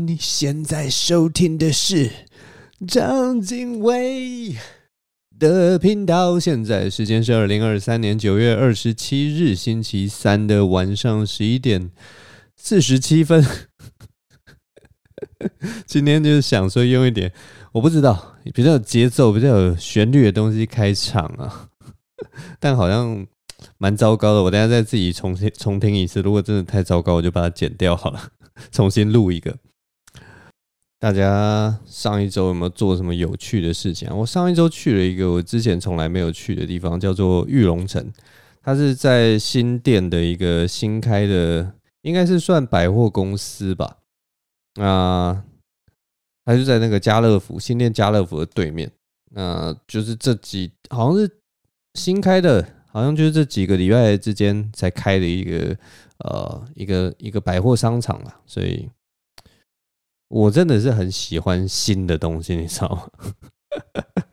你现在收听的是张经纬的频道。现在时间是二零二三年九月二十七日星期三的晚上十一点四十七分。今天就是想说用一点我不知道比较有节奏、比较有旋律的东西开场啊，但好像。蛮糟糕的，我等下再自己重新重听一次。如果真的太糟糕，我就把它剪掉好了，重新录一个。大家上一周有没有做什么有趣的事情啊？我上一周去了一个我之前从来没有去的地方，叫做玉龙城。它是在新店的一个新开的，应该是算百货公司吧？啊，它就在那个家乐福新店家乐福的对面。那就是这几好像是新开的。好像就是这几个礼拜之间才开的一个呃一个一个百货商场啦，所以我真的是很喜欢新的东西，你知道吗？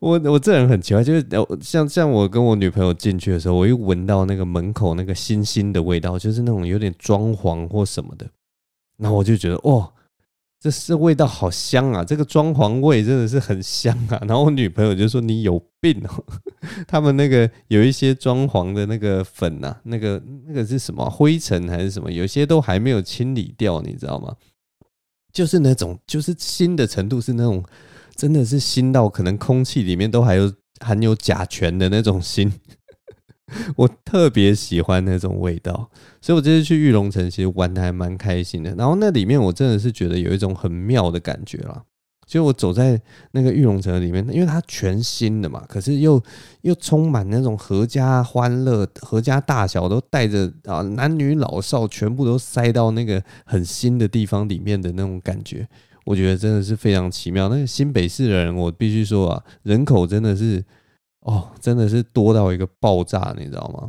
我我这人很奇怪，就是像像我跟我女朋友进去的时候，我一闻到那个门口那个新新的味道，就是那种有点装潢或什么的，然后我就觉得哦。这是味道好香啊！这个装潢味真的是很香啊。然后我女朋友就说：“你有病哦！” 他们那个有一些装潢的那个粉呐，那个那个是什么灰尘还是什么？有些都还没有清理掉，你知道吗？就是那种，就是新的程度是那种，真的是新到可能空气里面都还有含有甲醛的那种新。我特别喜欢那种味道，所以我这次去玉龙城其实玩的还蛮开心的。然后那里面我真的是觉得有一种很妙的感觉了。就我走在那个玉龙城里面，因为它全新的嘛，可是又又充满那种阖家欢乐，阖家大小都带着啊，男女老少全部都塞到那个很新的地方里面的那种感觉，我觉得真的是非常奇妙。那个新北市人，我必须说啊，人口真的是。哦，真的是多到一个爆炸，你知道吗？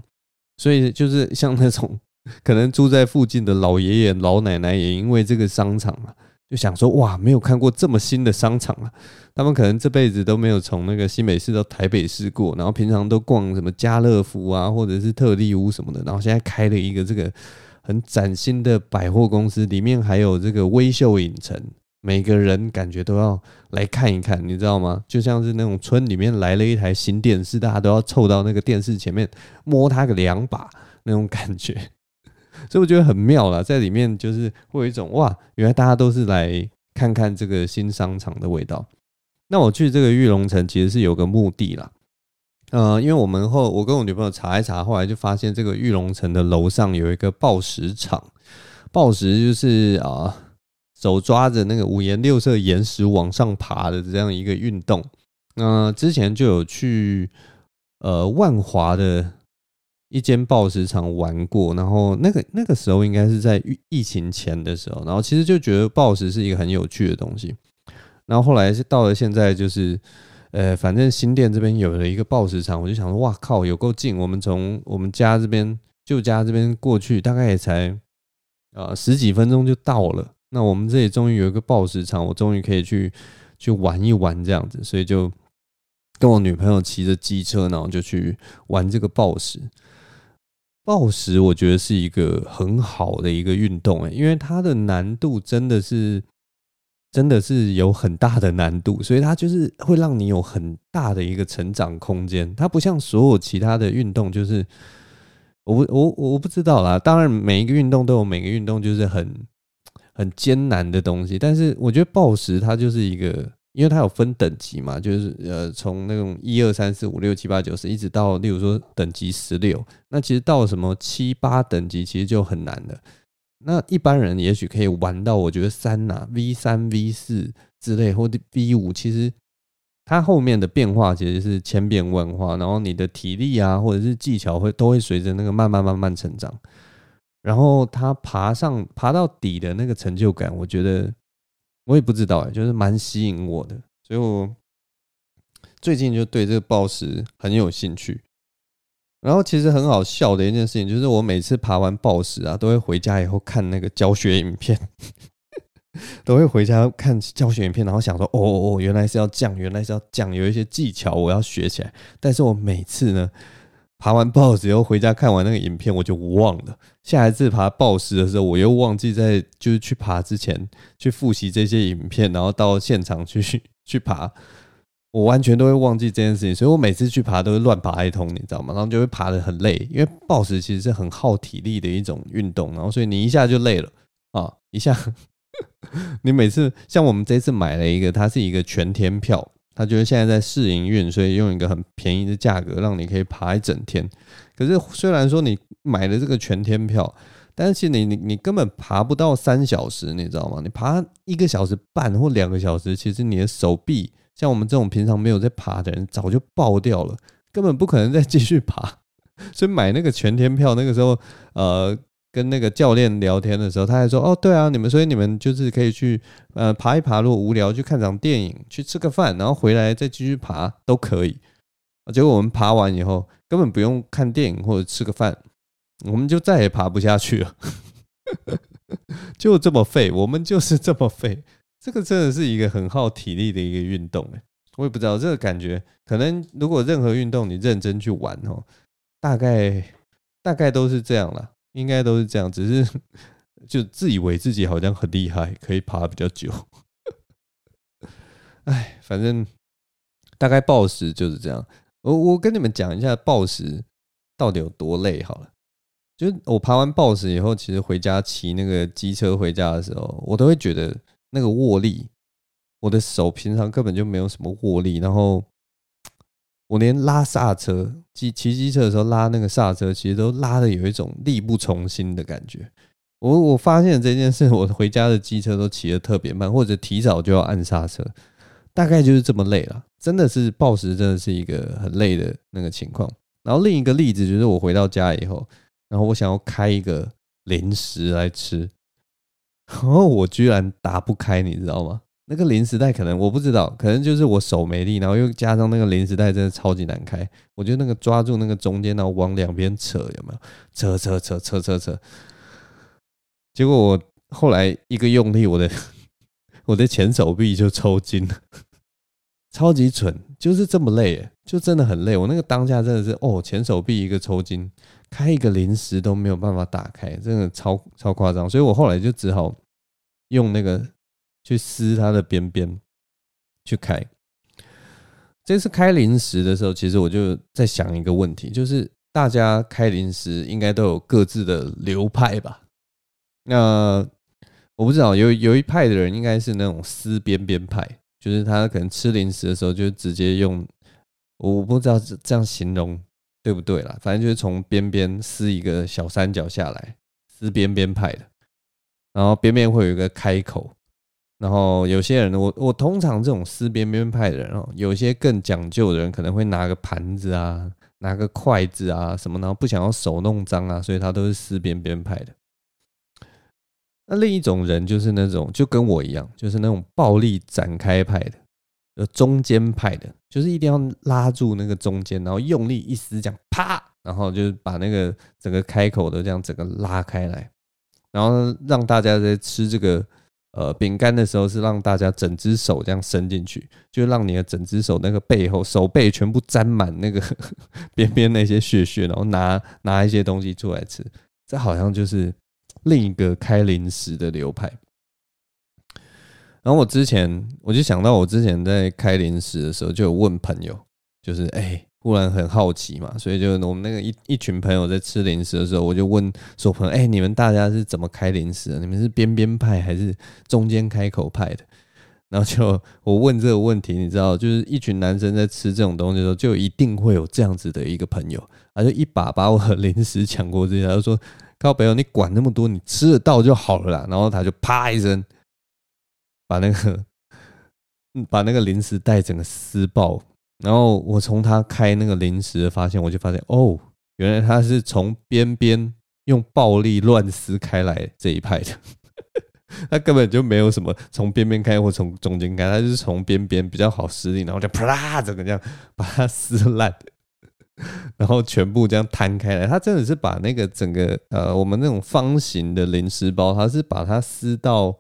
所以就是像那种 可能住在附近的老爷爷老奶奶，也因为这个商场啊，就想说哇，没有看过这么新的商场啊。他们可能这辈子都没有从那个新北市到台北市过，然后平常都逛什么家乐福啊，或者是特力屋什么的，然后现在开了一个这个很崭新的百货公司，里面还有这个微秀影城。每个人感觉都要来看一看，你知道吗？就像是那种村里面来了一台新电视，大家都要凑到那个电视前面摸它个两把那种感觉，所以我觉得很妙啦，在里面就是会有一种哇，原来大家都是来看看这个新商场的味道。那我去这个玉龙城其实是有个目的啦，呃，因为我们后我跟我女朋友查一查，后来就发现这个玉龙城的楼上有一个抱石场，抱石就是啊。手抓着那个五颜六色岩石往上爬的这样一个运动，那之前就有去呃万华的一间抱石场玩过，然后那个那个时候应该是在疫情前的时候，然后其实就觉得抱石是一个很有趣的东西，然后后来是到了现在，就是呃反正新店这边有了一个抱石场，我就想说哇靠，有够近，我们从我们家这边旧家这边过去，大概也才呃十几分钟就到了。那我们这里终于有一个抱石场，我终于可以去去玩一玩这样子，所以就跟我女朋友骑着机车，然后就去玩这个抱石。暴食我觉得是一个很好的一个运动，因为它的难度真的是真的是有很大的难度，所以它就是会让你有很大的一个成长空间。它不像所有其他的运动，就是我我我不知道啦。当然每一个运动都有每个运动就是很。很艰难的东西，但是我觉得暴食它就是一个，因为它有分等级嘛，就是呃从那种一二三四五六七八九十一直到，例如说等级十六，那其实到什么七八等级其实就很难了。那一般人也许可以玩到，我觉得三呐 V 三 V 四之类，或者 V 五，其实它后面的变化其实是千变万化，然后你的体力啊或者是技巧会都会随着那个慢慢慢慢成长。然后他爬上爬到底的那个成就感，我觉得我也不知道哎，就是蛮吸引我的，所以我最近就对这个暴食很有兴趣。然后其实很好笑的一件事情，就是我每次爬完抱石啊，都会回家以后看那个教学影片，都会回家看教学影片，然后想说，哦哦哦，原来是要这样，原来是要这样，有一些技巧我要学起来。但是我每次呢。爬完 BOSS 以后回家看完那个影片，我就忘了。下一次爬 BOSS 的时候，我又忘记在就是去爬之前去复习这些影片，然后到现场去 去爬，我完全都会忘记这件事情。所以我每次去爬都会乱爬一通，你知道吗？然后就会爬得很累，因为 BOSS 其实是很耗体力的一种运动，然后所以你一下就累了啊，一下。你每次像我们这次买了一个，它是一个全天票。他觉得现在在试营运，所以用一个很便宜的价格让你可以爬一整天。可是虽然说你买了这个全天票，但是你你你根本爬不到三小时，你知道吗？你爬一个小时半或两个小时，其实你的手臂像我们这种平常没有在爬的人，早就爆掉了，根本不可能再继续爬。所以买那个全天票，那个时候呃。跟那个教练聊天的时候，他还说：“哦，对啊，你们所以你们就是可以去呃爬一爬，如果无聊去看场电影，去吃个饭，然后回来再继续爬都可以。”结果我们爬完以后，根本不用看电影或者吃个饭，我们就再也爬不下去了，就这么废，我们就是这么废。这个真的是一个很耗体力的一个运动诶，我也不知道这个感觉，可能如果任何运动你认真去玩哦，大概大概都是这样了。应该都是这样，只是就自以为自己好像很厉害，可以爬比较久。哎，反正大概暴食就是这样。我我跟你们讲一下暴食到底有多累好了。就我爬完暴食以后，其实回家骑那个机车回家的时候，我都会觉得那个握力，我的手平常根本就没有什么握力，然后。我连拉刹车，骑骑机车的时候拉那个刹车，其实都拉的有一种力不从心的感觉。我我发现这件事，我回家的机车都骑得特别慢，或者提早就要按刹车，大概就是这么累了。真的是暴食，真的是一个很累的那个情况。然后另一个例子就是我回到家以后，然后我想要开一个零食来吃，然后我居然打不开，你知道吗？那个零食袋可能我不知道，可能就是我手没力，然后又加上那个零食袋真的超级难开。我觉得那个抓住那个中间，然后往两边扯，有没有？扯扯扯扯扯扯。结果我后来一个用力，我的我的前手臂就抽筋了，超级蠢，就是这么累，就真的很累。我那个当下真的是哦，前手臂一个抽筋，开一个零食都没有办法打开，真的超超夸张。所以我后来就只好用那个。去撕它的边边，去开。这次开零食的时候，其实我就在想一个问题，就是大家开零食应该都有各自的流派吧？那我不知道，有有一派的人应该是那种撕边边派，就是他可能吃零食的时候就直接用，我不知道这样形容对不对啦，反正就是从边边撕一个小三角下来，撕边边派的，然后边边会有一个开口。然后有些人，我我通常这种撕边边派的人哦，有些更讲究的人可能会拿个盘子啊，拿个筷子啊什么，然后不想要手弄脏啊，所以他都是撕边边派的。那另一种人就是那种就跟我一样，就是那种暴力展开派的，呃中间派的，就是一定要拉住那个中间，然后用力一撕，这样啪，然后就是把那个整个开口的这样整个拉开来，然后让大家在吃这个。呃，饼干的时候是让大家整只手这样伸进去，就让你的整只手那个背后手背全部沾满那个 边边那些屑屑，然后拿拿一些东西出来吃。这好像就是另一个开零食的流派。然后我之前我就想到，我之前在开零食的时候就有问朋友，就是哎。忽然很好奇嘛，所以就我们那个一一群朋友在吃零食的时候，我就问说朋友：“哎，你们大家是怎么开零食的？你们是边边派还是中间开口派的？”然后就我问这个问题，你知道，就是一群男生在吃这种东西的时候，就一定会有这样子的一个朋友，他就一把把我的零食抢过去，他就说：“靠北友，你管那么多，你吃得到就好了啦。”然后他就啪一声把那个把那个零食袋整个撕爆。然后我从他开那个零食的发现，我就发现哦，原来他是从边边用暴力乱撕开来这一派的，他根本就没有什么从边边开或从中间开，他就是从边边比较好撕，然后就啪啦整个这样把它撕烂，然后全部这样摊开来。他真的是把那个整个呃我们那种方形的零食包，他是把它撕到。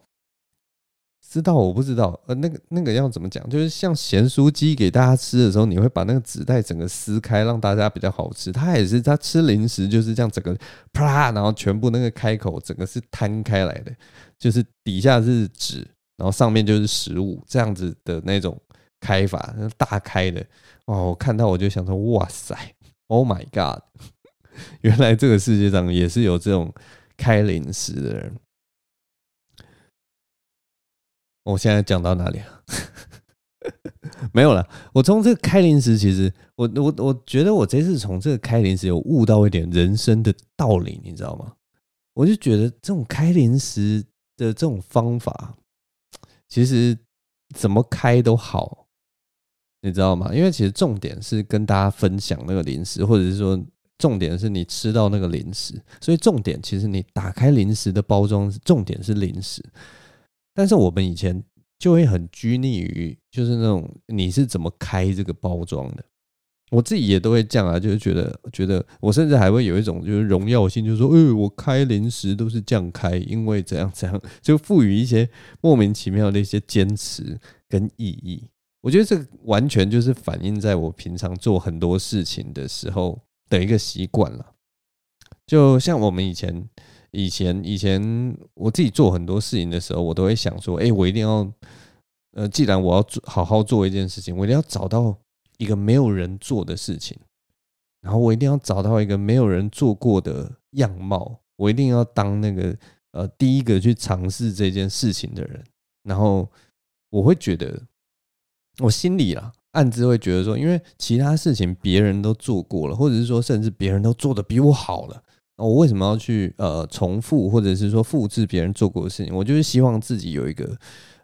知道我不知道，呃，那个那个要怎么讲？就是像咸酥鸡给大家吃的时候，你会把那个纸袋整个撕开，让大家比较好吃。他也是，他吃零食就是这样，整个啪，然后全部那个开口整个是摊开来的，就是底下是纸，然后上面就是食物，这样子的那种开法，大开的哦。我看到我就想说，哇塞，Oh my God，原来这个世界上也是有这种开零食的人。我现在讲到哪里啊？没有了。我从这个开零食，其实我我我觉得我这次从这个开零食有悟到一点人生的道理，你知道吗？我就觉得这种开零食的这种方法，其实怎么开都好，你知道吗？因为其实重点是跟大家分享那个零食，或者是说重点是你吃到那个零食，所以重点其实你打开零食的包装，重点是零食。但是我们以前就会很拘泥于，就是那种你是怎么开这个包装的。我自己也都会这样啊，就是觉得觉得我甚至还会有一种就是荣耀性，就是说，哎，我开零食都是这样开，因为怎样怎样，就赋予一些莫名其妙的一些坚持跟意义。我觉得这完全就是反映在我平常做很多事情的时候的一个习惯了。就像我们以前。以前以前我自己做很多事情的时候，我都会想说：哎，我一定要，呃，既然我要做好好做一件事情，我一定要找到一个没有人做的事情，然后我一定要找到一个没有人做过的样貌，我一定要当那个呃第一个去尝试这件事情的人。然后我会觉得，我心里啦暗自会觉得说，因为其他事情别人都做过了，或者是说甚至别人都做的比我好了。我为什么要去呃重复或者是说复制别人做过的事情？我就是希望自己有一个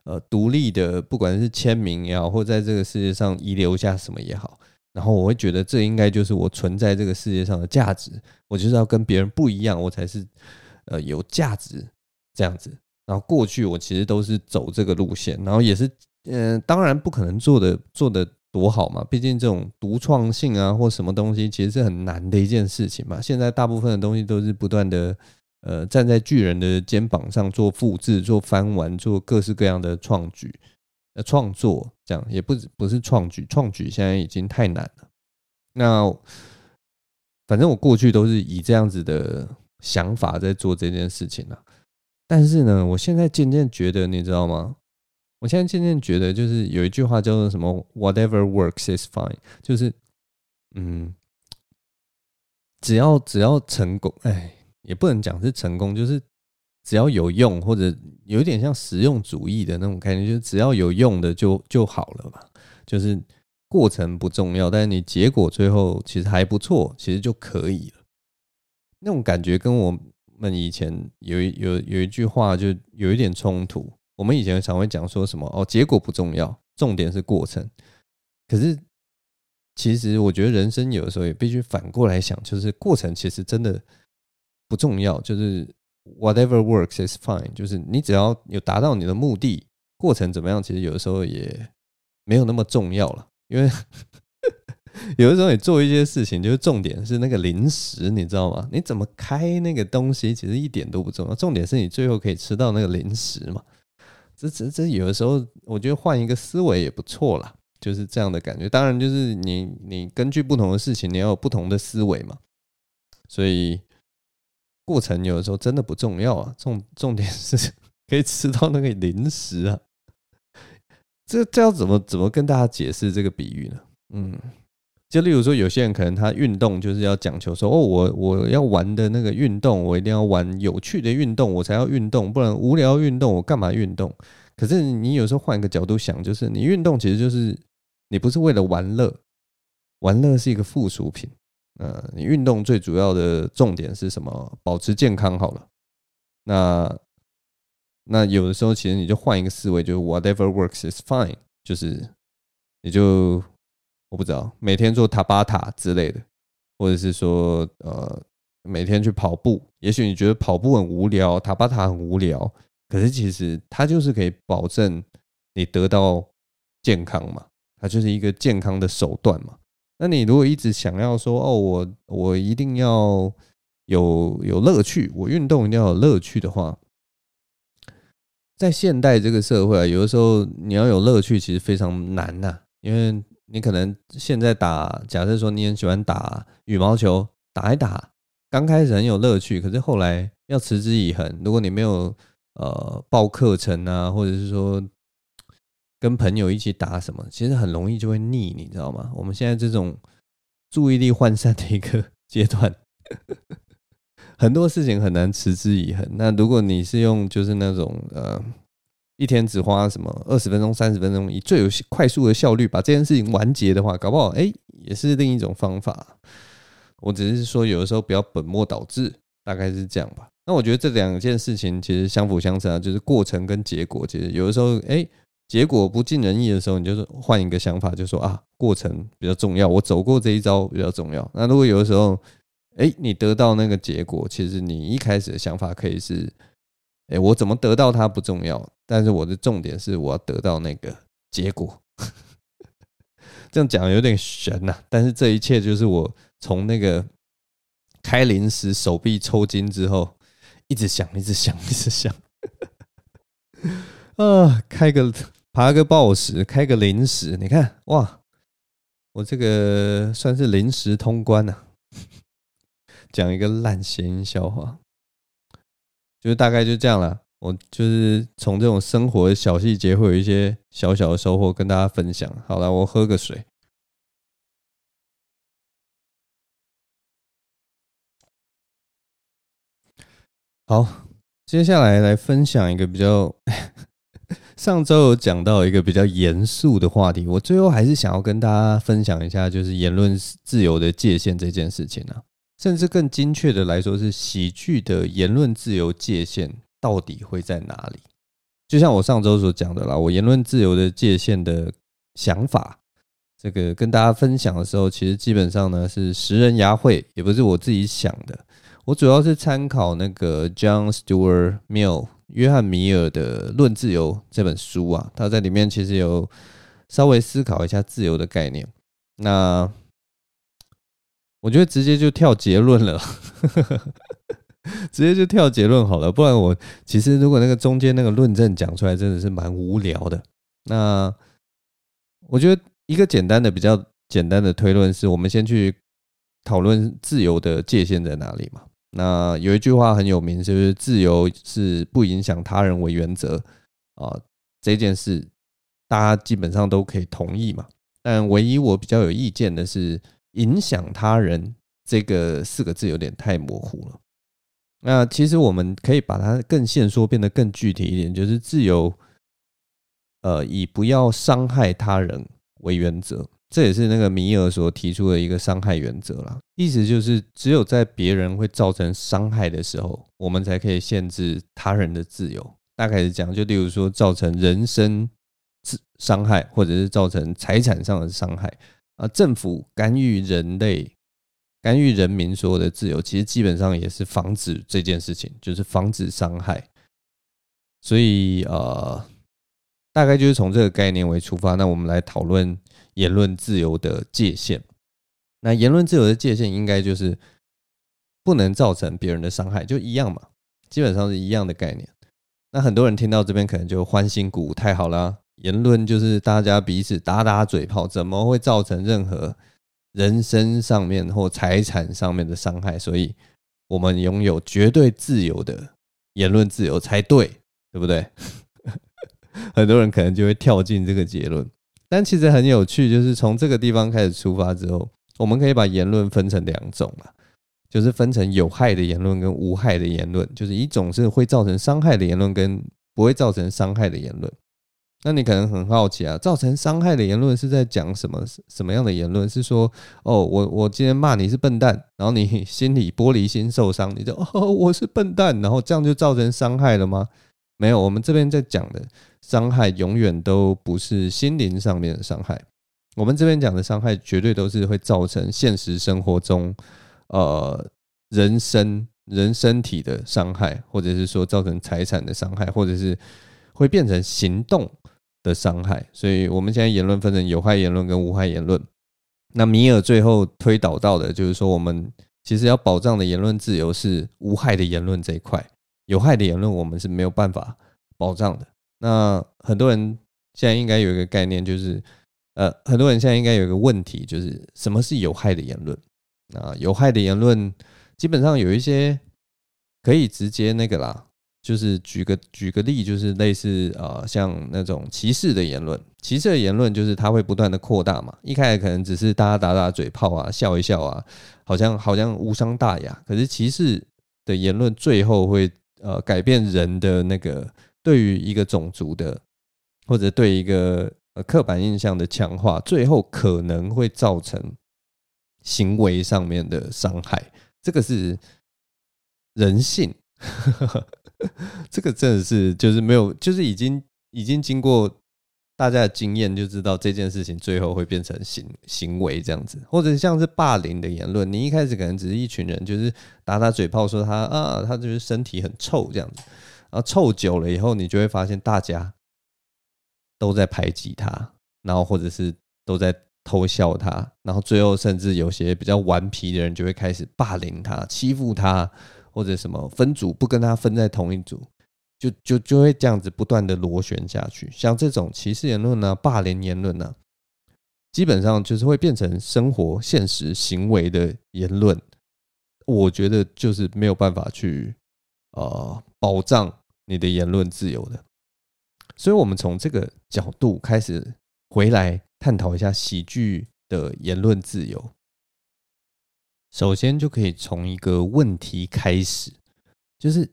呃独立的，不管是签名也好，或在这个世界上遗留下什么也好。然后我会觉得这应该就是我存在这个世界上的价值。我就是要跟别人不一样，我才是呃有价值这样子。然后过去我其实都是走这个路线，然后也是嗯、当然不可能做的做的。多好嘛！毕竟这种独创性啊，或什么东西，其实是很难的一件事情嘛。现在大部分的东西都是不断的，呃，站在巨人的肩膀上做复制、做翻玩、做各式各样的创举、呃创作，这样也不不是创举，创举现在已经太难了。那反正我过去都是以这样子的想法在做这件事情了，但是呢，我现在渐渐觉得，你知道吗？我现在渐渐觉得，就是有一句话叫做什么 “whatever works is fine”，就是嗯，只要只要成功，哎，也不能讲是成功，就是只要有用，或者有点像实用主义的那种概念，就是只要有用的就就好了嘛。就是过程不重要，但是你结果最后其实还不错，其实就可以了。那种感觉跟我们以前有有有一句话就有一点冲突。我们以前常会讲说什么哦，结果不重要，重点是过程。可是，其实我觉得人生有的时候也必须反过来想，就是过程其实真的不重要，就是 whatever works is fine，就是你只要有达到你的目的，过程怎么样，其实有的时候也没有那么重要了。因为 有的时候你做一些事情，就是重点是那个零食，你知道吗？你怎么开那个东西，其实一点都不重要，重点是你最后可以吃到那个零食嘛。这这这有的时候，我觉得换一个思维也不错啦，就是这样的感觉。当然，就是你你根据不同的事情，你要有不同的思维嘛。所以过程有的时候真的不重要啊，重重点是 可以吃到那个零食啊。这这要怎么怎么跟大家解释这个比喻呢？嗯。就例如说，有些人可能他运动就是要讲求说，哦，我我要玩的那个运动，我一定要玩有趣的运动，我才要运动，不然无聊运动我干嘛运动？可是你有时候换一个角度想，就是你运动其实就是你不是为了玩乐，玩乐是一个附属品。呃，你运动最主要的重点是什么？保持健康好了。那那有的时候其实你就换一个思维，就是 whatever works is fine，就是你就。我不知道，每天做塔巴塔之类的，或者是说，呃，每天去跑步。也许你觉得跑步很无聊，塔巴塔很无聊，可是其实它就是可以保证你得到健康嘛，它就是一个健康的手段嘛。那你如果一直想要说，哦，我我一定要有有乐趣，我运动一定要有乐趣的话，在现代这个社会啊，有的时候你要有乐趣，其实非常难呐、因为你可能现在打，假设说你很喜欢打羽毛球，打一打，刚开始很有乐趣，可是后来要持之以恒。如果你没有呃报课程啊，或者是说跟朋友一起打什么，其实很容易就会腻，你知道吗？我们现在这种注意力涣散的一个 阶段。很多事情很难持之以恒。那如果你是用就是那种呃，一天只花什么二十分钟、三十分钟，以最有快速的效率把这件事情完结的话，搞不好哎，也是另一种方法。我只是说有的时候不要本末倒置，大概是这样吧。那我觉得这两件事情其实相辅相成啊，就是过程跟结果。其实有的时候哎，结果不尽人意的时候，你就是换一个想法，就说啊，过程比较重要，我走过这一招比较重要。那如果有的时候，哎，你得到那个结果，其实你一开始的想法可以是，哎，我怎么得到它不重要，但是我的重点是我要得到那个结果。这样讲有点悬呐，但是这一切就是我从那个开零食手臂抽筋之后，一直想，一直想，一直想，啊，开个爬个报时，开个零食，你看哇，我这个算是临时通关呐。讲一个烂谐音笑话，就是大概就这样了。我就是从这种生活的小细节，会有一些小小的收获跟大家分享。好了，我喝个水。好，接下来来分享一个比较，上周有讲到一个比较严肃的话题，我最后还是想要跟大家分享一下，就是言论自由的界限这件事情啊。甚至更精确的来说，是喜剧的言论自由界限到底会在哪里？就像我上周所讲的啦，我言论自由的界限的想法，这个跟大家分享的时候，其实基本上呢是拾人牙慧，也不是我自己想的。我主要是参考那个 John Stuart Mill 约翰米尔的《论自由》这本书啊，他在里面其实有稍微思考一下自由的概念。那我觉得直接就跳结论了，直接就跳结论好了，不然我其实如果那个中间那个论证讲出来，真的是蛮无聊的。那我觉得一个简单的、比较简单的推论是，我们先去讨论自由的界限在哪里嘛。那有一句话很有名，就是自由是不影响他人为原则啊，这件事大家基本上都可以同意嘛。但唯一我比较有意见的是。影响他人这个四个字有点太模糊了。那其实我们可以把它更限缩，变得更具体一点，就是自由，呃，以不要伤害他人为原则。这也是那个米尔所提出的一个伤害原则啦。意思就是，只有在别人会造成伤害的时候，我们才可以限制他人的自由。大概是讲，就例如说，造成人身伤害，或者是造成财产上的伤害。啊，政府干预人类、干预人民所有的自由，其实基本上也是防止这件事情，就是防止伤害。所以，呃，大概就是从这个概念为出发，那我们来讨论言论自由的界限。那言论自由的界限应该就是不能造成别人的伤害，就一样嘛，基本上是一样的概念。那很多人听到这边可能就欢欣鼓舞，太好了。言论就是大家彼此打打嘴炮，怎么会造成任何人身上面或财产上面的伤害？所以，我们拥有绝对自由的言论自由才对，对不对？很多人可能就会跳进这个结论，但其实很有趣，就是从这个地方开始出发之后，我们可以把言论分成两种啊，就是分成有害的言论跟无害的言论，就是一种是会造成伤害的言论，跟不会造成伤害的言论。那你可能很好奇啊，造成伤害的言论是在讲什么？什么样的言论？是说，哦，我我今天骂你是笨蛋，然后你心里玻璃心受伤，你就 哦，我是笨蛋，然后这样就造成伤害了吗？没有，我们这边在讲的伤害永远都不是心灵上面的伤害，我们这边讲的伤害绝对都是会造成现实生活中，呃，人身人身体的伤害，或者是说造成财产的伤害，或者是会变成行动。的伤害，所以我们现在言论分成有害言论跟无害言论。那米尔最后推导到的就是说，我们其实要保障的言论自由是无害的言论这一块，有害的言论我们是没有办法保障的。那很多人现在应该有一个概念，就是呃，很多人现在应该有一个问题，就是什么是有害的言论？啊，有害的言论基本上有一些可以直接那个啦。就是举个举个例，就是类似呃，像那种歧视的言论，歧视的言论就是它会不断的扩大嘛。一开始可能只是大家打打嘴炮啊，笑一笑啊，好像好像无伤大雅。可是歧视的言论最后会呃改变人的那个对于一个种族的或者对一个呃刻板印象的强化，最后可能会造成行为上面的伤害。这个是人性。这个真的是就是没有，就是已经已经经过大家的经验，就知道这件事情最后会变成行行为这样子，或者像是霸凌的言论，你一开始可能只是一群人，就是打打嘴炮说他啊，他就是身体很臭这样子，然后臭久了以后，你就会发现大家都在排挤他，然后或者是都在偷笑他，然后最后甚至有些比较顽皮的人就会开始霸凌他，欺负他。或者什么分组不跟他分在同一组，就就就会这样子不断的螺旋下去。像这种歧视言论呢、霸凌言论呢，基本上就是会变成生活现实行为的言论。我觉得就是没有办法去呃保障你的言论自由的。所以，我们从这个角度开始回来探讨一下喜剧的言论自由。首先就可以从一个问题开始，就是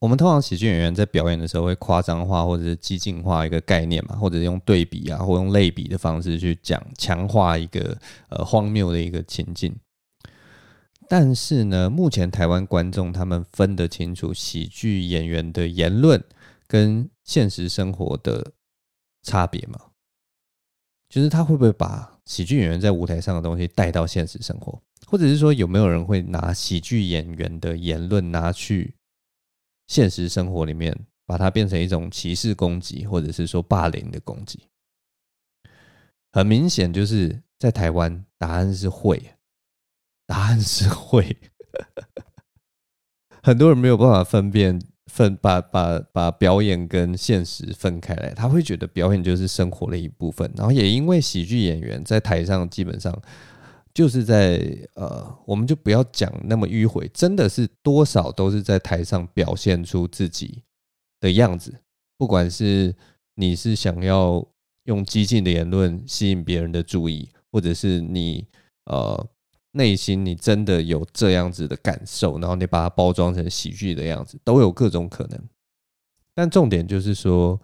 我们通常喜剧演员在表演的时候会夸张化或者是激进化一个概念嘛，或者用对比啊，或用类比的方式去讲强化一个呃荒谬的一个情境。但是呢，目前台湾观众他们分得清楚喜剧演员的言论跟现实生活的差别吗？就是他会不会把喜剧演员在舞台上的东西带到现实生活？或者是说，有没有人会拿喜剧演员的言论拿去现实生活里面，把它变成一种歧视攻击，或者是说霸凌的攻击？很明显，就是在台湾，答案是会，答案是会。很多人没有办法分辨分把把把表演跟现实分开来，他会觉得表演就是生活的一部分。然后也因为喜剧演员在台上基本上。就是在呃，我们就不要讲那么迂回，真的是多少都是在台上表现出自己的样子。不管是你是想要用激进的言论吸引别人的注意，或者是你呃内心你真的有这样子的感受，然后你把它包装成喜剧的样子，都有各种可能。但重点就是说，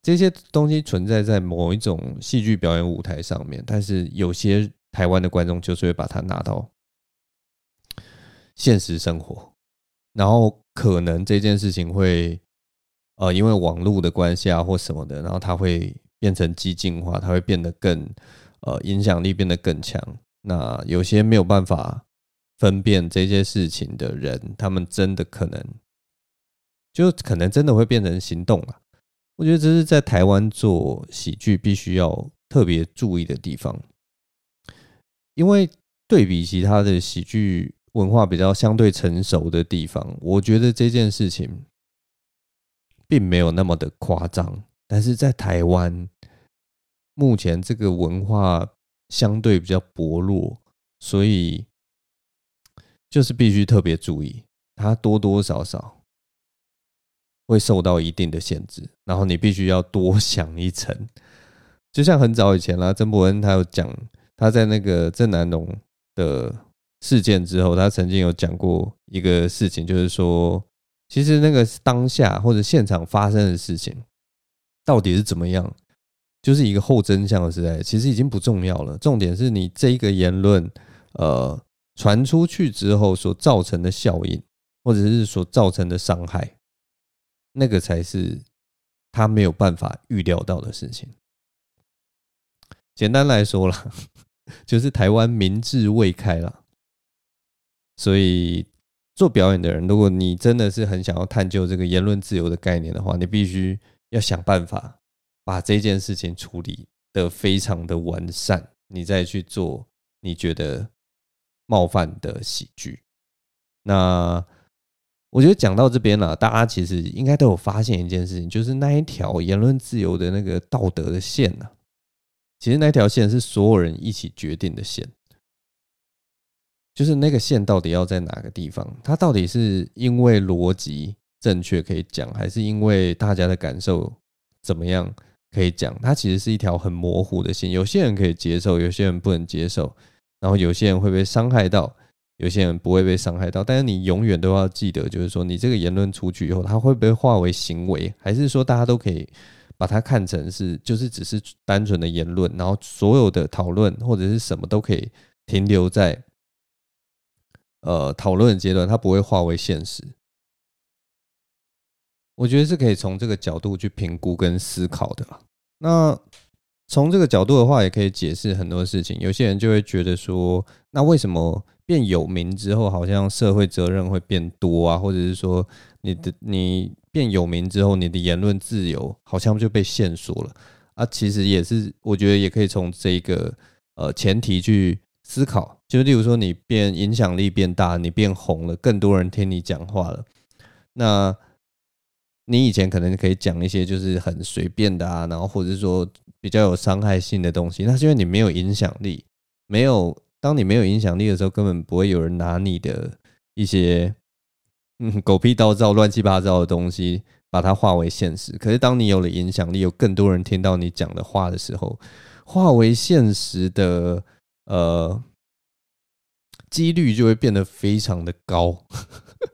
这些东西存在在某一种戏剧表演舞台上面，但是有些。台湾的观众就是会把它拿到现实生活，然后可能这件事情会呃，因为网络的关系啊或什么的，然后它会变成激进化，它会变得更呃影响力变得更强。那有些没有办法分辨这些事情的人，他们真的可能就可能真的会变成行动了。我觉得这是在台湾做喜剧必须要特别注意的地方。因为对比其他的喜剧文化比较相对成熟的地方，我觉得这件事情并没有那么的夸张。但是在台湾，目前这个文化相对比较薄弱，所以就是必须特别注意，它多多少少会受到一定的限制。然后你必须要多 想一层，就像很早以前啦，曾博恩他有讲。他在那个郑南榕的事件之后，他曾经有讲过一个事情，就是说，其实那个当下或者现场发生的事情到底是怎么样，就是一个后真相的时代，其实已经不重要了。重点是你这一个言论，呃，传出去之后所造成的效应，或者是所造成的伤害，那个才是他没有办法预料到的事情。简单来说啦，就是台湾民智未开啦，所以做表演的人，如果你真的是很想要探究这个言论自由的概念的话，你必须要想办法把这件事情处理得非常的完善，你再去做你觉得冒犯的喜剧。那我觉得讲到这边了，大家其实应该都有发现一件事情，就是那一条言论自由的那个道德的线呢，其实那条线是所有人一起决定的线。就是那个线到底要在哪个地方？它到底是因为逻辑正确可以讲，还是因为大家的感受怎么样可以讲？它其实是一条很模糊的线。有些人可以接受，有些人不能接受，然后有些人会被伤害到，有些人不会被伤害到。但是你永远都要记得，就是说你这个言论出去以后，它会不会化为行为？还是说大家都可以把它看成是，就是只是单纯的言论，然后所有的讨论或者是什么都可以停留在。呃，讨论的阶段，它不会化为现实。我觉得是可以从这个角度去评估跟思考的。那从这个角度的话，也可以解释很多事情。有些人就会觉得说，那为什么变有名之后，好像社会责任会变多啊？或者是说，你的你变有名之后，你的言论自由好像就被限缩了啊？其实也是，我觉得也可以从这个呃前提去。思考，就例如说，你变影响力变大，你变红了，更多人听你讲话了。那你以前可能可以讲一些就是很随便的啊，然后或者说比较有伤害性的东西，那是因为你没有影响力，没有当你没有影响力的时候，根本不会有人拿你的一些嗯狗屁倒灶、乱七八糟的东西把它化为现实。可是当你有了影响力，有更多人听到你讲的话的时候，化为现实的。呃，几率就会变得非常的高，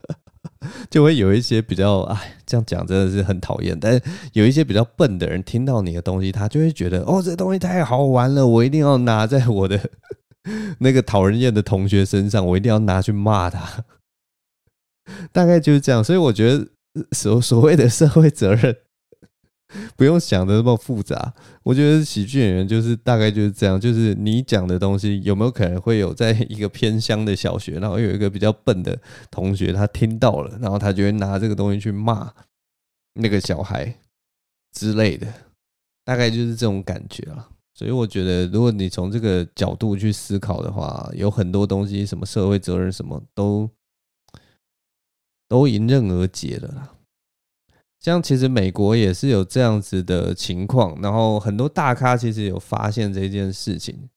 就会有一些比较哎，这样讲真的是很讨厌。但是有一些比较笨的人听到你的东西，他就会觉得哦，这东西太好玩了，我一定要拿在我的 那个讨人厌的同学身上，我一定要拿去骂他。大概就是这样，所以我觉得所所谓的社会责任。不用想的那么复杂，我觉得喜剧演员就是大概就是这样，就是你讲的东西有没有可能会有在一个偏乡的小学，然后有一个比较笨的同学他听到了，然后他就会拿这个东西去骂那个小孩之类的，大概就是这种感觉啊。所以我觉得，如果你从这个角度去思考的话，有很多东西，什么社会责任，什么都都迎刃而解了啦。像其实美国也是有这样子的情况，然后很多大咖其实有发现这件事情。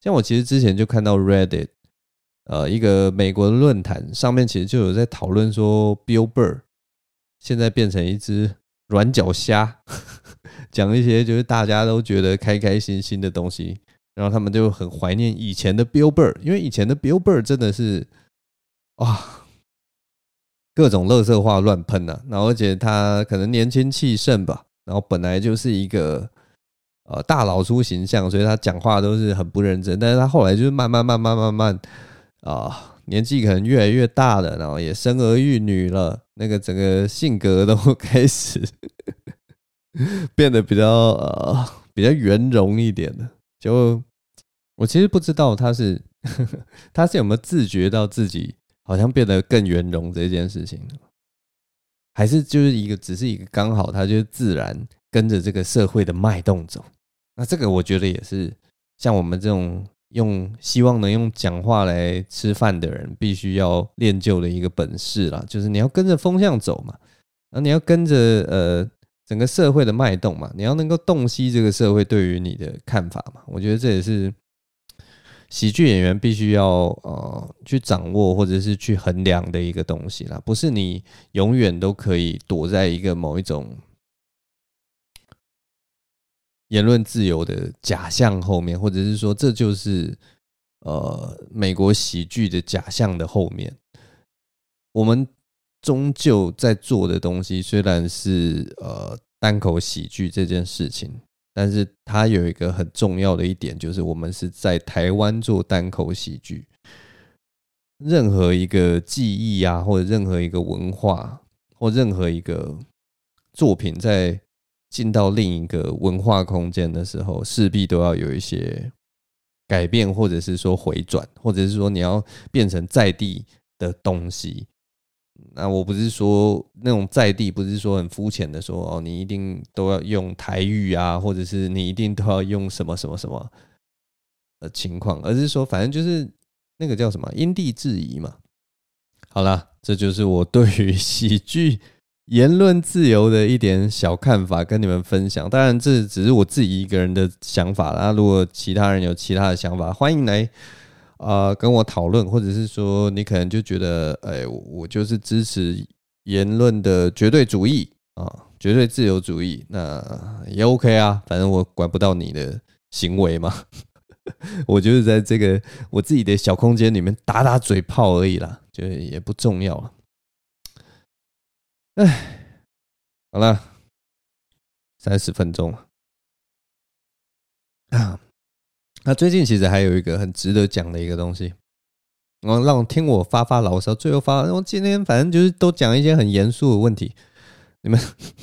像我其实之前就看到 Reddit，呃，一个美国的论坛上面其实就有在讨论说，Bill Burr 现在变成一只软脚虾，讲一些就是大家都觉得开开心心的东西，然后他们就很怀念以前的 Bill Burr，因为以前的 Bill Burr 真的是哇。各种垃圾话乱喷呐，然后而且他可能年轻气盛吧，然后本来就是一个呃大老粗形象，所以他讲话都是很不认真。但是他后来就是慢慢慢慢慢慢啊，年纪可能越来越大了，然后也生儿育女了，那个整个性格都开始变得比较呃比较圆融一点了。就我其实不知道他是 他是有没有自觉到自己。好像变得更圆融这件事情，还是就是一个只是一个刚好，他就自然跟着这个社会的脉动走。那这个我觉得也是像我们这种用希望能用讲话来吃饭的人，必须要练就的一个本事啦。就是你要跟着风向走嘛，然后你要跟着呃整个社会的脉动嘛，你要能够洞悉这个社会对于你的看法嘛。我觉得这也是。喜剧演员必须要呃去掌握或者是去衡量的一个东西啦，不是你永远都可以躲在一个某一种言论自由的假象后面，或者是说这就是呃美国喜剧的假象的后面。我们终究在做的东西虽然是呃单口喜剧这件事情。但是它有一个很重要的一点，就是我们是在台湾做单口喜剧。任何一个记忆啊，或者任何一个文化，或任何一个作品，在进到另一个文化空间的时候，势必都要有一些改变，或者是说回转，或者是说你要变成在地的东西。那我不是说那种在地，不是说很肤浅的说哦，你一定都要用台语啊，或者是你一定都要用什么什么什么的情况，而是说反正就是那个叫什么因地制宜嘛。好啦，这就是我对于喜剧言论自由的一点小看法，跟你们分享。当然，这只是我自己一个人的想法啦。如果其他人有其他的想法，欢迎来、呃、跟我讨论，或者是说你可能就觉得，哎，我就是支持言论的绝对主义啊，绝对自由主义，那也 OK 啊，反正我管不到你的行为嘛。我就是在这个我自己的小空间里面打打嘴炮而已啦，就也不重要了。哎，好了，三十分钟 啊。那最近其实还有一个很值得讲的一个东西，我让我听我发发牢骚，最后发，我今天反正就是都讲一些很严肃的问题，你们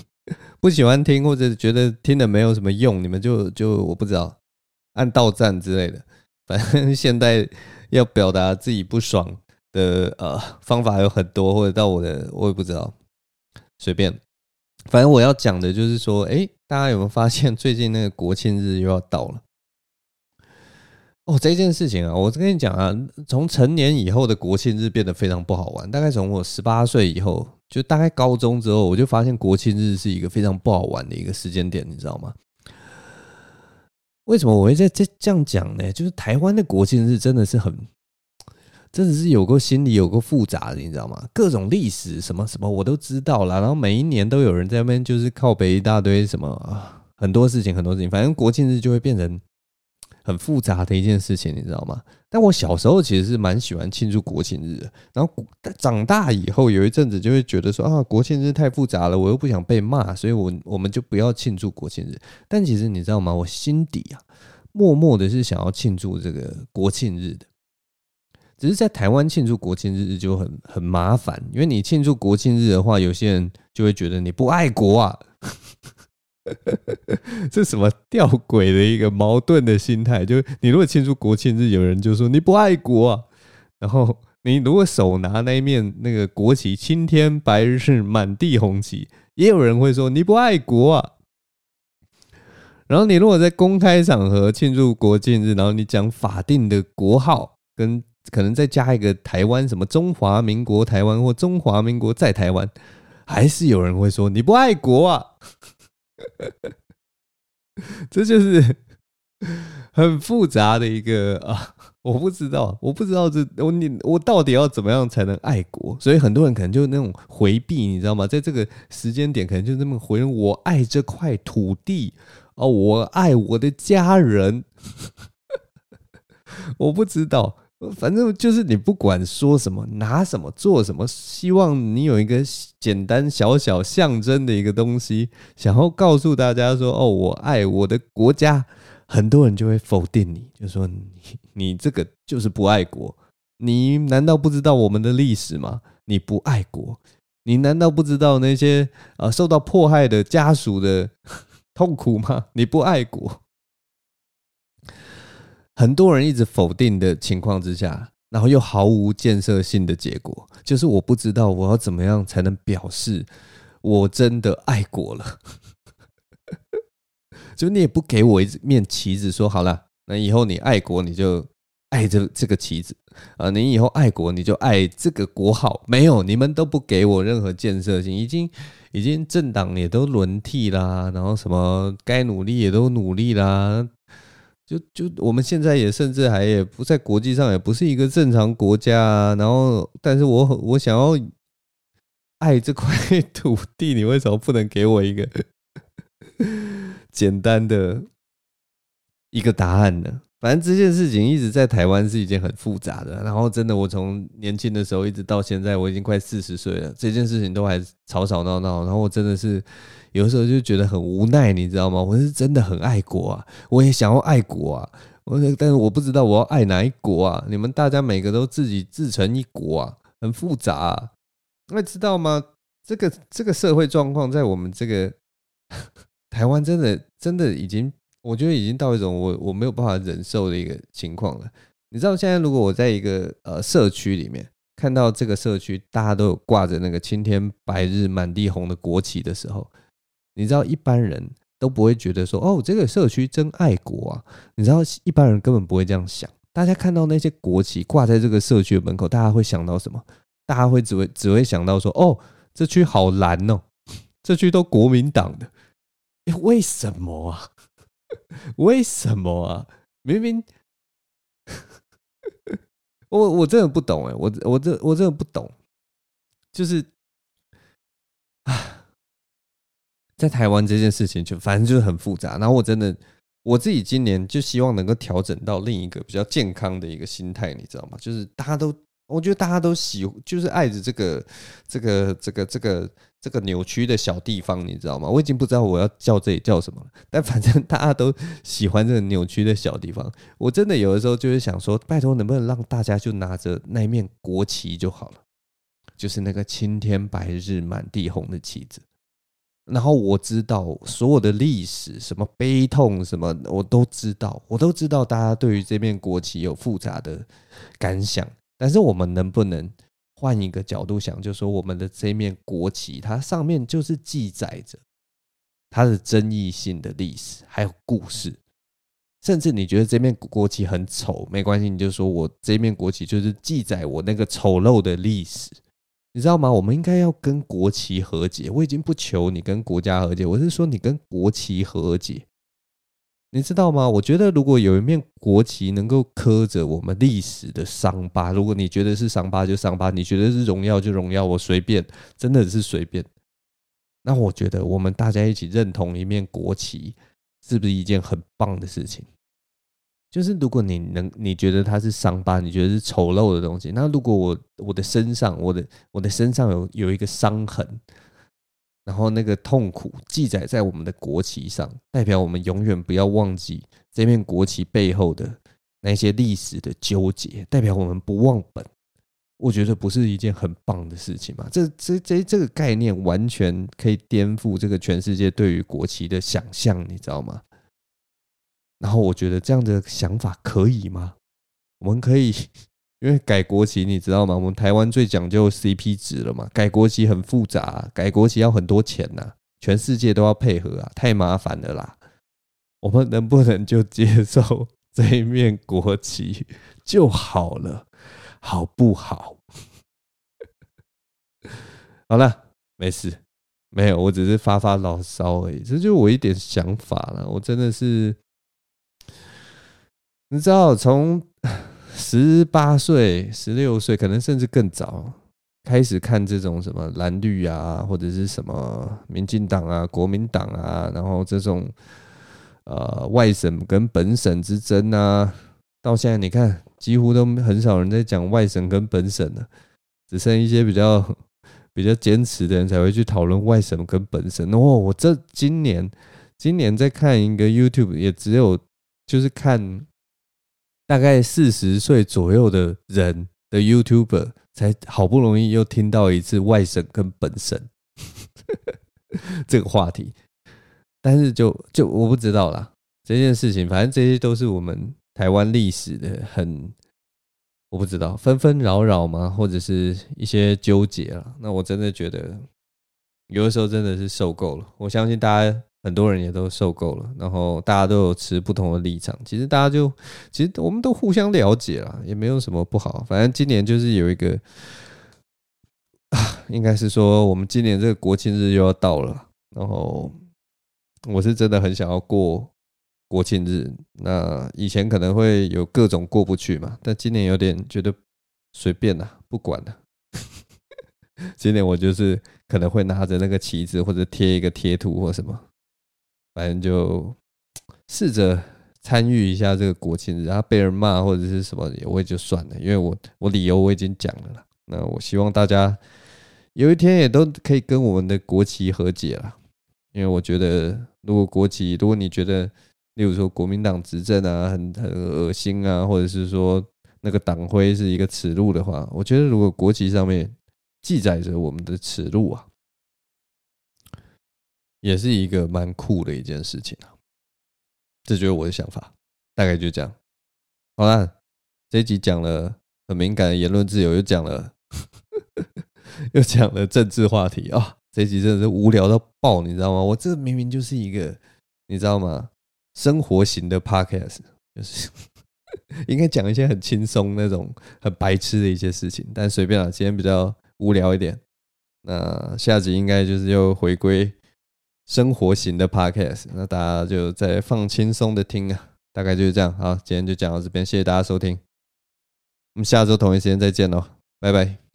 不喜欢听或者觉得听的没有什么用，你们就就我不知道按到站之类的。反正现在要表达自己不爽的呃方法有很多，或者到我的我也不知道。随便，反正我要讲的就是说，哎，大家有没有发现最近那个国庆日又要到了？哦，这件事情啊，我跟你讲啊，从成年以后的国庆日变得非常不好玩。大概从我十八岁以后，就大概高中之后，我就发现国庆日是一个非常不好玩的一个时间点，你知道吗？为什么我会在这这样讲呢？就是台湾的国庆日真的是很。真的是有个心理有个复杂的，你知道吗？各种历史什么什么我都知道了，然后每一年都有人在那边就是靠北一大堆什么啊，很多事情很多事情，反正国庆日就会变成很复杂的一件事情，你知道吗？但我小时候其实是蛮喜欢庆祝国庆日的，然后长大以后有一阵子就会觉得说啊，国庆日太复杂了，我又不想被骂，所以我我们就不要庆祝国庆日。但其实你知道吗？我心底啊，默默的是想要庆祝这个国庆日的。只是在台湾庆祝国庆日就很很麻烦，因为你庆祝国庆日的话，有些人就会觉得你不爱国啊，这什么吊诡的一个矛盾的心态？就你如果庆祝国庆日，有人就说你不爱国啊，然后你如果手拿那一面那个国旗，青天白日是满地红旗，也有人会说你不爱国啊。然后你如果在公开场合庆祝国庆日，然后你讲法定的国号跟可能再加一个台湾什么中华民国台湾或中华民国在台湾，还是有人会说你不爱国啊？这就是 很复杂的一个啊，我不知道，我不知道这我你我到底要怎么样才能爱国？所以很多人可能就那种回避，你知道吗？在这个时间点，可能就这么回：我爱这块土地哦，我爱我的家人。我不知道。反正就是你不管说什么、拿什么、做什么，希望你有一个简单小小象征的一个东西，想要告诉大家说：“哦，我爱我的国家。”很多人就会否定你，就说你你这个就是不爱国。你难道不知道我们的历史吗？你不爱国，你难道不知道那些呃受到迫害的家属的 痛苦吗？你不爱国。很多人一直否定的情况之下，然后又毫无建设性的结果，就是我不知道我要怎么样才能表示我真的爱国了。就你也不给我一面旗子，说好了，那以后你爱国你就爱这这个旗子啊，你以后爱国你就爱这个国号。没有，你们都不给我任何建设性，已经已经政党也都轮替啦，然后什么该努力也都努力啦。就就我们现在也甚至还也不在国际上也不是一个正常国家啊，然后但是我我想要爱这块 土地，你为什么不能给我一个 简单的一个答案呢？反正这件事情一直在台湾是一件很复杂的，然后真的我从年轻的时候一直到现在，我已经快四十岁了，这件事情都还吵吵闹闹，然后我真的是有时候就觉得很无奈，你知道吗？我是真的很爱国啊，我也想要爱国啊，我但是我不知道我要爱哪一国啊？你们大家每个都自己自成一国啊，很复杂啊，那知道吗？这个这个社会状况在我们这个 台湾真的真的已经。我觉得已经到一种我我没有办法忍受的一个情况了。你知道，现在如果我在一个呃社区里面看到这个社区大家都有挂着那个青天白日满地红的国旗的时候，你知道一般人都不会觉得说哦，这个社区真爱国啊。你知道一般人根本不会这样想。大家看到那些国旗挂在这个社区的门口，大家会想到什么？大家会只会只会想到说，哦，这区好蓝哦，这区都国民党的，为什么啊？为什么啊？明明 我我真的不懂哎，我我这我真的不懂，就是在台湾这件事情就反正就是很复杂，然后我真的。我自己今年就希望能够调整到另一个比较健康的一个心态，你知道吗？就是大家都，我觉得大家都喜，就是爱着这个、这个、这个、这个、这个扭曲的小地方，你知道吗？我已经不知道我要叫这里叫什么了，但反正大家都喜欢这个扭曲的小地方。我真的有的时候就是想说，拜托能不能让大家就拿着那一面国旗就好了，就是那个青天白日满地红的旗子。然后我知道所有的历史，什么悲痛，什么我都知道，我都知道大家对于这面国旗有复杂的感想。但是我们能不能换一个角度想，就是说我们的这面国旗，它上面就是记载着它的争议性的历史，还有故事。甚至你觉得这面国旗很丑，没关系，你就说我这面国旗就是记载我那个丑陋的历史。你知道吗？我们应该要跟国旗和解。我已经不求你跟国家和解，我是说你跟国旗和解。你知道吗？我觉得如果有一面国旗能够刻着我们历史的伤疤，如果你觉得是伤疤就伤疤，你觉得是荣耀就荣耀，我随便，真的是随便。那我觉得我们大家一起认同一面国旗，是不是一件很棒的事情？就是如果你能，你觉得它是伤疤，你觉得是丑陋的东西，那如果我我的身上，我的我的身上有有一个伤痕，然后那个痛苦记载在我们的国旗上，代表我们永远不要忘记这面国旗背后的那些历史的纠结，代表我们不忘本。我觉得不是一件很棒的事情吗？这这这这个概念完全可以颠覆这个全世界对于国旗的想象，你知道吗？然后我觉得这样的想法可以吗？我们可以，因为改国旗你知道吗？我们台湾最讲究 CP 值了嘛。改国旗很复杂，改国旗要很多钱呐，全世界都要配合啊，太麻烦了啦。我们能不能就接受 这一面国旗就好了，好不好？好了，没事，没有，我只是发发牢骚而已，这就我一点想法了。我真的是。你知道，从十八岁、十六岁，可能甚至更早，开始看这种什么蓝绿啊，或者是什么民进党啊、国民党啊，然后这种呃外省跟本省之争啊，到现在你看，几乎都很少人在讲外省跟本省了，只剩一些比较比较坚持的人才会去讨论外省跟本省。哦，我这今年今年在看一个 YouTube，也只有就是看。大概四十岁左右的人的 YouTuber 才好不容易又听到一次外省跟本省 这个话题，但是就就我不知道啦，这件事情，反正这些都是我们台湾历史的很，我不知道纷纷扰扰吗，或者是一些纠结了。那我真的觉得有的时候真的是受够了。我相信大家。很多人也都受够了，然后大家都有持不同的立场。其实大家就，其实我们都互相了解了，也没有什么不好。反正今年就是有一个，啊，应该是说我们今年这个国庆日又要到了。然后我是真的很想要过国庆日。那以前可能会有各种过不去嘛，但今年有点觉得随便了，不管了。今年我就是可能会拿着那个旗子，或者贴一个贴图或什么。反正就试着参与一下这个国庆日，然后被人骂或者是什么，我也就算了，因为我我理由我已经讲了啦。那我希望大家有一天也都可以跟我们的国旗和解了，因为我觉得如果国旗，如果你觉得，例如说国民党执政啊很很恶心啊，或者是说那个党徽是一个耻辱的话，我觉得如果国旗上面记载着我们的耻辱啊。也是一个蛮酷的一件事情啊，这就是我的想法，大概就这样。好了，这一集讲了很敏感的言论自由，又讲了，又讲了政治话题啊，这集真的是无聊到爆，你知道吗？我这明明就是一个，你知道吗？生活型的 podcast，就是 应该讲一些很轻松那种很白痴的一些事情，但随便了。今天比较无聊一点，那下集应该就是又回归生活型的 podcast，那大家就在放轻松的听啊，大概就是这样。好，今天就讲到这边，谢谢大家收听，我们下周同一时间再见喽，拜拜。